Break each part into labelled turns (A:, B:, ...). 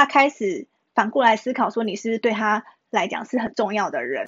A: 他开始反过来思考说，你是不是对他来讲是很重要的人。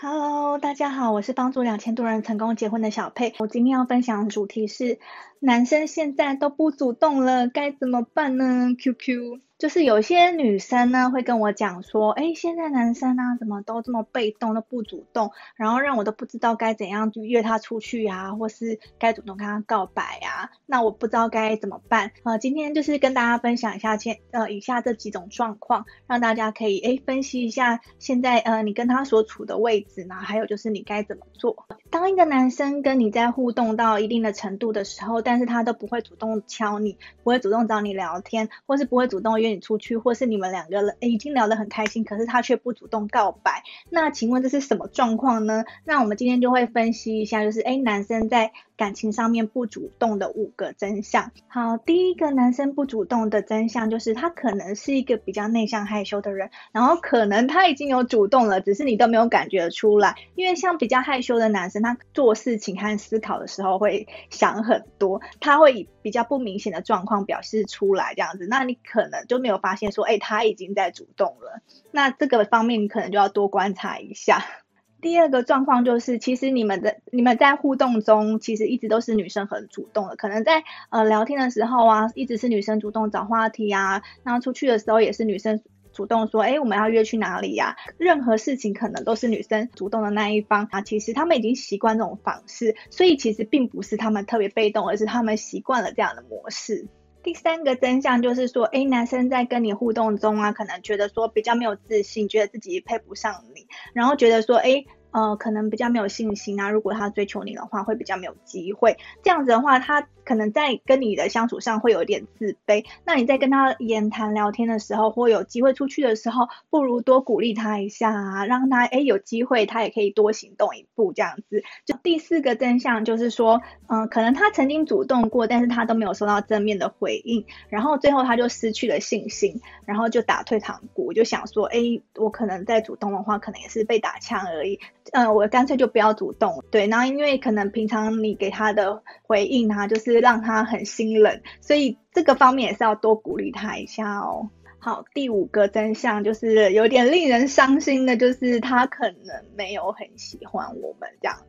A: Hello，大家好，我是帮助两千多人成功结婚的小佩。我今天要分享的主题是，男生现在都不主动了，该怎么办呢？QQ。就是有些女生呢会跟我讲说，哎，现在男生啊怎么都这么被动，都不主动，然后让我都不知道该怎样去约他出去啊，或是该主动跟他告白啊，那我不知道该怎么办。呃，今天就是跟大家分享一下，前呃以下这几种状况，让大家可以哎分析一下现在呃你跟他所处的位置呢，还有就是你该怎么做。当一个男生跟你在互动到一定的程度的时候，但是他都不会主动敲你，不会主动找你聊天，或是不会主动约。你出去，或是你们两个人已经聊得很开心，可是他却不主动告白，那请问这是什么状况呢？那我们今天就会分析一下，就是哎，男生在感情上面不主动的五个真相。好，第一个男生不主动的真相就是他可能是一个比较内向害羞的人，然后可能他已经有主动了，只是你都没有感觉出来。因为像比较害羞的男生，他做事情和思考的时候会想很多，他会以比较不明显的状况表示出来这样子，那你可能就。没有发现说，哎，他已经在主动了。那这个方面你可能就要多观察一下。第二个状况就是，其实你们的你们在互动中，其实一直都是女生很主动的。可能在呃聊天的时候啊，一直是女生主动找话题啊。然后出去的时候也是女生主动说，哎，我们要约去哪里呀？任何事情可能都是女生主动的那一方啊。其实他们已经习惯这种方式，所以其实并不是他们特别被动，而是他们习惯了这样的模式。第三个真相就是说，哎，男生在跟你互动中啊，可能觉得说比较没有自信，觉得自己配不上你，然后觉得说，哎。呃，可能比较没有信心啊。如果他追求你的话，会比较没有机会。这样子的话，他可能在跟你的相处上会有点自卑。那你在跟他言谈聊天的时候，或有机会出去的时候，不如多鼓励他一下啊，让他哎有机会，他也可以多行动一步这样子。就第四个真相就是说，嗯，可能他曾经主动过，但是他都没有收到正面的回应，然后最后他就失去了信心，然后就打退堂鼓，就想说，哎，我可能再主动的话，可能也是被打枪而已。嗯，我干脆就不要主动，对，然后因为可能平常你给他的回应啊，就是让他很心冷，所以这个方面也是要多鼓励他一下哦。好，第五个真相就是有点令人伤心的，就是他可能没有很喜欢我们这样子。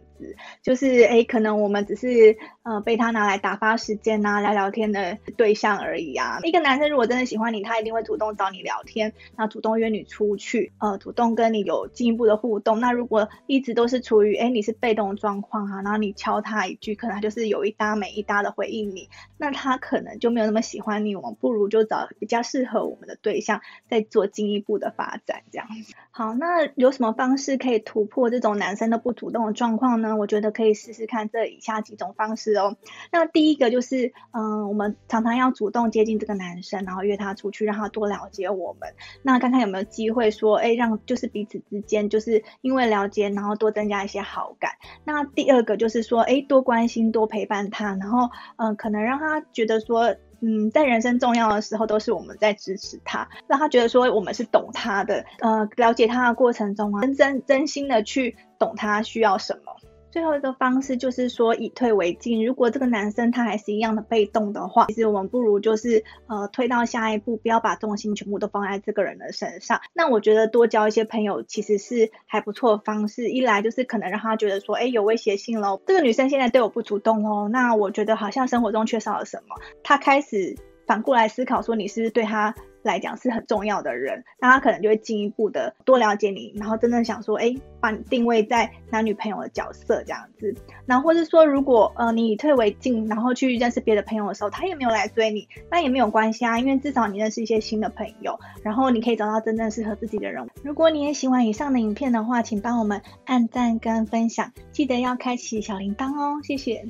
A: 就是哎，可能我们只是呃被他拿来打发时间呐，聊聊天的对象而已啊。一个男生如果真的喜欢你，他一定会主动找你聊天，然后主动约你出去，呃，主动跟你有进一步的互动。那如果一直都是处于哎你是被动状况啊，然后你敲他一句，可能他就是有一搭没一搭的回应你，那他可能就没有那么喜欢你。我们不如就找比较适合我们的对象，再做进一步的发展这样子。好，那有什么方式可以突破这种男生的不主动的状况呢？我觉得可以试试看这以下几种方式哦。那第一个就是，嗯，我们常常要主动接近这个男生，然后约他出去，让他多了解我们。那看看有没有机会说，哎，让就是彼此之间就是因为了解，然后多增加一些好感。那第二个就是说，哎，多关心，多陪伴他，然后，嗯，可能让他觉得说，嗯，在人生重要的时候都是我们在支持他，让他觉得说我们是懂他的，呃，了解他的过程中啊，真真真心的去懂他需要什么。最后一个方式就是说以退为进。如果这个男生他还是一样的被动的话，其实我们不如就是呃推到下一步，不要把重心全部都放在这个人的身上。那我觉得多交一些朋友其实是还不错的方式。一来就是可能让他觉得说，哎，有威胁性喽，这个女生现在对我不主动哦，那我觉得好像生活中缺少了什么。他开始反过来思考说，你是不是对他？来讲是很重要的人，那他可能就会进一步的多了解你，然后真正想说，哎，把你定位在男女朋友的角色这样子。那或者说，如果呃你以退为进，然后去认识别的朋友的时候，他也没有来追你，那也没有关系啊，因为至少你认识一些新的朋友，然后你可以找到真正适合自己的人。如果你也喜欢以上的影片的话，请帮我们按赞跟分享，记得要开启小铃铛哦，谢谢。